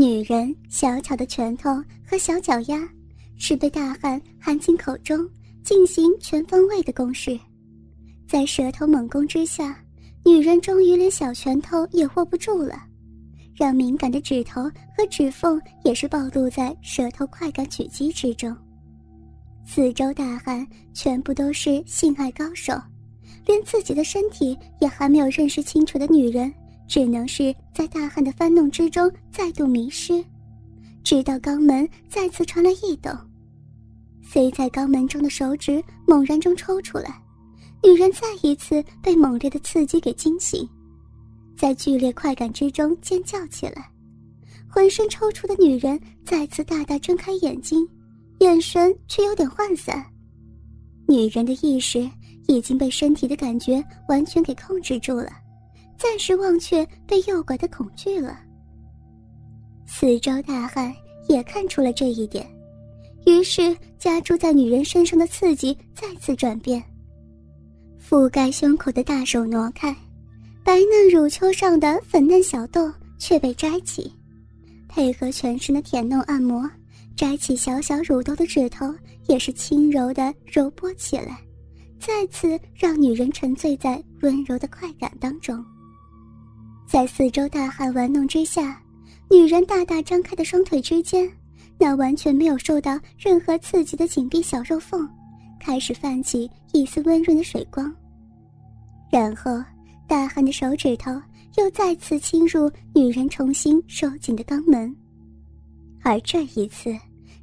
女人小巧的拳头和小脚丫，是被大汉含进口中进行全方位的攻势，在舌头猛攻之下，女人终于连小拳头也握不住了，让敏感的指头和指缝也是暴露在舌头快感狙击之中。四周大汉全部都是性爱高手，连自己的身体也还没有认识清楚的女人，只能是在大汉的翻弄之中再度迷失，直到肛门再次传来异动，塞在肛门中的手指猛然中抽出来，女人再一次被猛烈的刺激给惊醒，在剧烈快感之中尖叫起来，浑身抽搐的女人再次大大睁开眼睛。眼神却有点涣散，女人的意识已经被身体的感觉完全给控制住了，暂时忘却被诱拐的恐惧了。四周大汉也看出了这一点，于是加注在女人身上的刺激再次转变，覆盖胸口的大手挪开，白嫩乳丘上的粉嫩小豆却被摘起，配合全身的舔弄按摩。摘起小小乳头的指头，也是轻柔的揉拨起来，再次让女人沉醉在温柔的快感当中。在四周大汉玩弄之下，女人大大张开的双腿之间，那完全没有受到任何刺激的紧闭小肉缝，开始泛起一丝温润的水光。然后，大汉的手指头又再次侵入女人重新收紧的肛门，而这一次。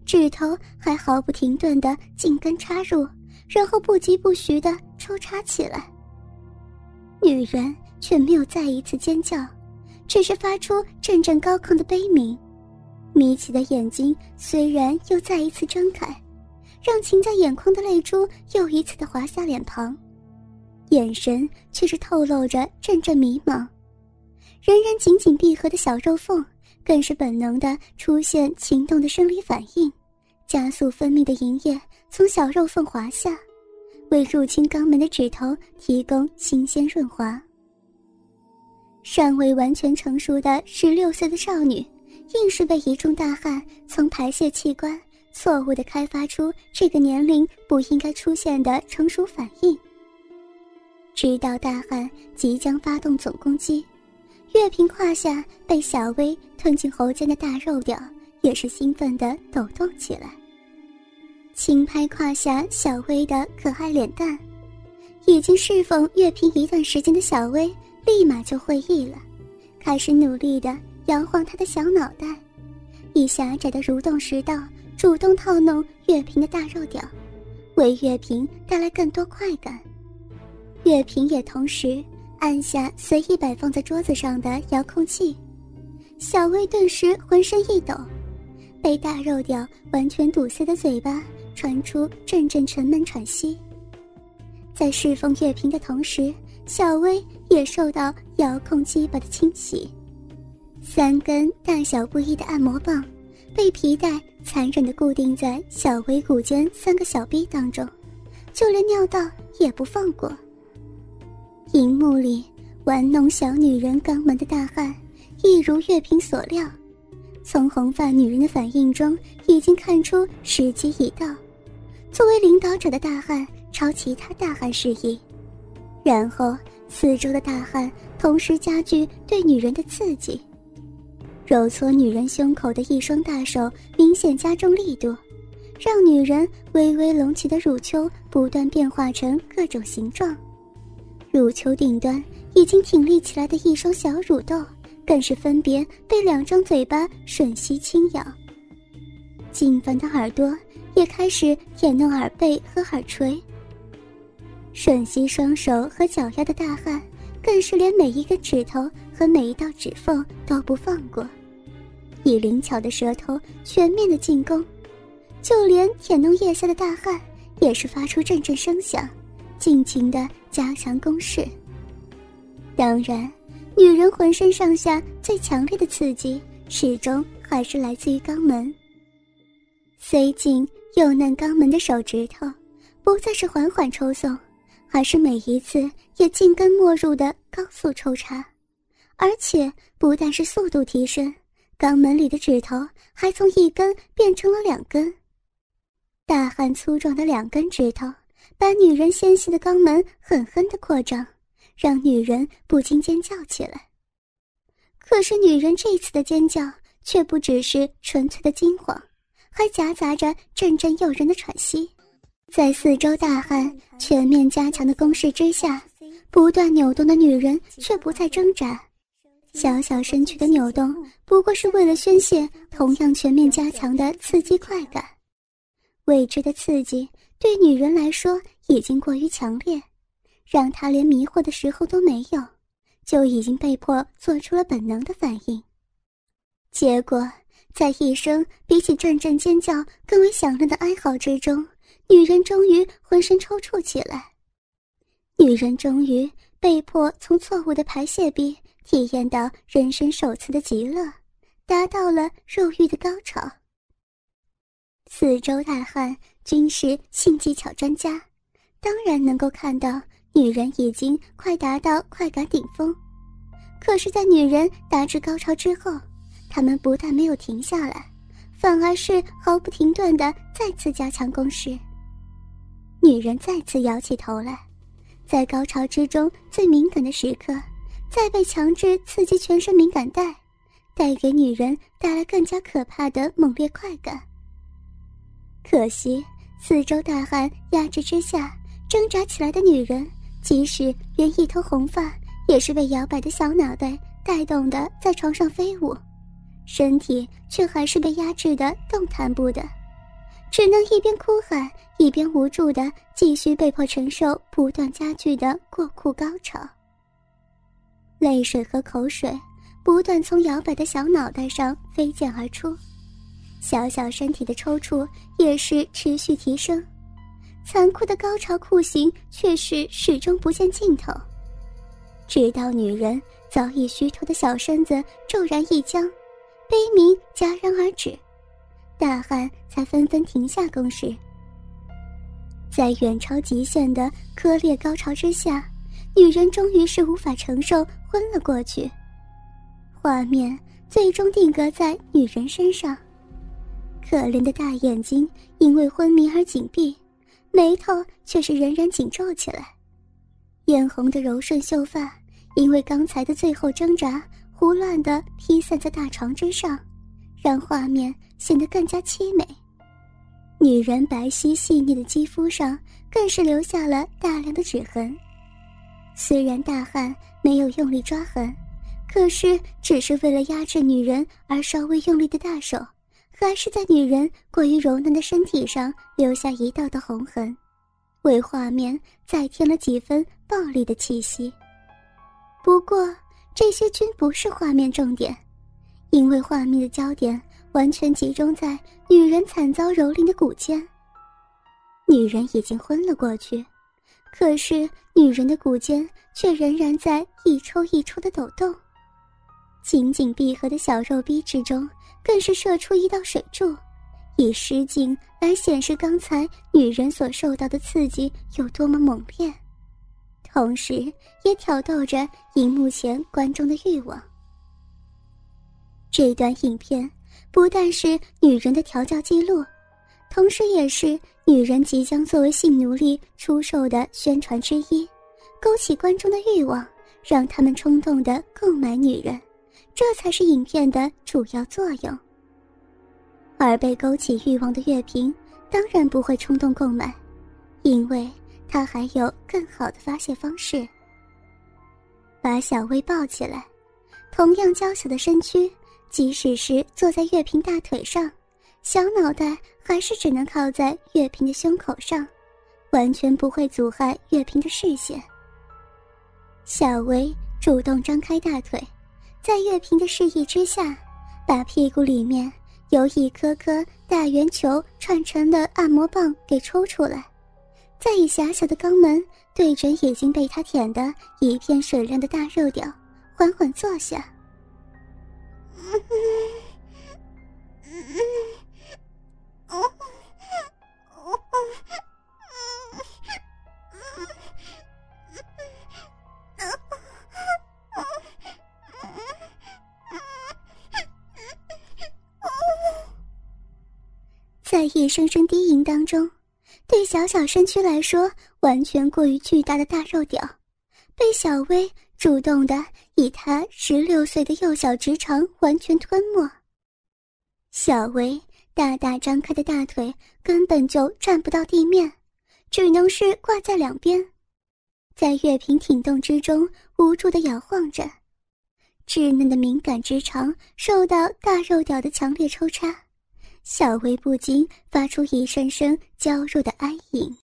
指头还毫不停顿的紧跟插入，然后不疾不徐的抽插起来。女人却没有再一次尖叫，只是发出阵阵高亢的悲鸣，眯起的眼睛虽然又再一次睁开，让噙在眼眶的泪珠又一次的滑下脸庞，眼神却是透露着阵阵迷茫，仍然紧紧闭合的小肉缝。更是本能的出现情动的生理反应，加速分泌的银液从小肉缝滑下，为入侵肛门的指头提供新鲜润滑。尚未完全成熟的十六岁的少女，硬是被一众大汉从排泄器官错误的开发出这个年龄不应该出现的成熟反应。直到大汉即将发动总攻击。月平胯下被小薇吞进喉间的大肉屌，也是兴奋地抖动起来。轻拍胯下小薇的可爱脸蛋，已经侍奉月平一段时间的小薇立马就会意了，开始努力地摇晃他的小脑袋，以狭窄的蠕动食道主动套弄月平的大肉屌，为月平带来更多快感。月平也同时。按下随意摆放在桌子上的遥控器，小薇顿时浑身一抖，被大肉屌完全堵塞的嘴巴传出阵阵沉闷喘息。在侍奉月平的同时，小薇也受到遥控器把的清洗。三根大小不一的按摩棒被皮带残忍地固定在小薇骨间三个小臂当中，就连尿道也不放过。荧幕里玩弄小女人肛门的大汉，一如月平所料，从红发女人的反应中已经看出时机已到。作为领导者的大汉朝其他大汉示意，然后四周的大汉同时加剧对女人的刺激，揉搓女人胸口的一双大手明显加重力度，让女人微微隆起的乳丘不断变化成各种形状。乳丘顶端已经挺立起来的一双小乳豆，更是分别被两张嘴巴吮吸轻咬。金凡的耳朵也开始舔弄耳背和耳垂。吮吸双手和脚丫的大汉，更是连每一个指头和每一道指缝都不放过，以灵巧的舌头全面的进攻。就连舔弄腋下的大汉，也是发出阵阵声响。尽情的加强攻势。当然，女人浑身上下最强烈的刺激，始终还是来自于肛门。塞进又嫩肛门的手指头，不再是缓缓抽送，而是每一次也进根没入的高速抽插，而且不但是速度提升，肛门里的指头还从一根变成了两根。大汉粗壮的两根指头把女人纤细的肛门狠狠的扩张，让女人不禁尖叫起来。可是女人这次的尖叫却不只是纯粹的惊慌，还夹杂着阵阵诱人的喘息。在四周大汉全面加强的攻势之下，不断扭动的女人却不再挣扎。小小身躯的扭动，不过是为了宣泄同样全面加强的刺激快感。未知的刺激对女人来说已经过于强烈，让她连迷惑的时候都没有，就已经被迫做出了本能的反应。结果，在一声比起阵阵尖叫更为响亮的哀嚎之中，女人终于浑身抽搐起来。女人终于被迫从错误的排泄壁。体验到人生首次的极乐，达到了肉欲的高潮。四周大汉均是性技巧专家，当然能够看到女人已经快达到快感顶峰。可是，在女人达至高潮之后，他们不但没有停下来，反而是毫不停顿的再次加强攻势。女人再次摇起头来，在高潮之中最敏感的时刻。再被强制刺激全身敏感带，带给女人带来更加可怕的猛烈快感。可惜四周大汗压制之下，挣扎起来的女人，即使连一头红发，也是被摇摆的小脑袋带动的在床上飞舞，身体却还是被压制的动弹不得，只能一边哭喊，一边无助的继续被迫承受不断加剧的过酷高潮。泪水和口水不断从摇摆的小脑袋上飞溅而出，小小身体的抽搐也是持续提升，残酷的高潮酷刑却是始终不见尽头。直到女人早已虚脱的小身子骤然一僵，悲鸣戛然而止，大汉才纷纷停下攻势。在远超极限的割裂高潮之下，女人终于是无法承受。昏了过去。画面最终定格在女人身上，可怜的大眼睛因为昏迷而紧闭，眉头却是仍然紧皱起来。嫣红的柔顺秀发因为刚才的最后挣扎，胡乱的披散在大床之上，让画面显得更加凄美。女人白皙细腻的肌肤上更是留下了大量的指痕。虽然大汉没有用力抓痕，可是只是为了压制女人而稍微用力的大手，还是在女人过于柔嫩的身体上留下一道道红痕，为画面再添了几分暴力的气息。不过这些均不是画面重点，因为画面的焦点完全集中在女人惨遭蹂躏的骨尖。女人已经昏了过去。可是，女人的骨尖却仍然在一抽一抽的抖动，紧紧闭合的小肉逼之中，更是射出一道水柱，以失禁来显示刚才女人所受到的刺激有多么猛烈，同时也挑逗着荧幕前观众的欲望。这段影片不但是女人的调教记录。同时，也是女人即将作为性奴隶出售的宣传之一，勾起观众的欲望，让他们冲动的购买女人，这才是影片的主要作用。而被勾起欲望的乐平，当然不会冲动购买，因为他还有更好的发泄方式。把小薇抱起来，同样娇小的身躯，即使是坐在月平大腿上。小脑袋还是只能靠在月平的胸口上，完全不会阻碍月平的视线。小薇主动张开大腿，在月平的示意之下，把屁股里面由一颗颗大圆球串成的按摩棒给抽出来，再以狭小的肛门对准已经被他舔得一片水亮的大肉屌，缓缓坐下。在一声声低吟当中对小小身躯来说完全过于巨大的大肉屌被小薇主动的以他十六岁的幼小直肠完全吞没。小薇大大张开的大腿根本就站不到地面，只能是挂在两边，在月平挺动之中无助的摇晃着，稚嫩的敏感直肠受到大肉屌的强烈抽插。小薇不禁发出一声声娇弱的哀吟。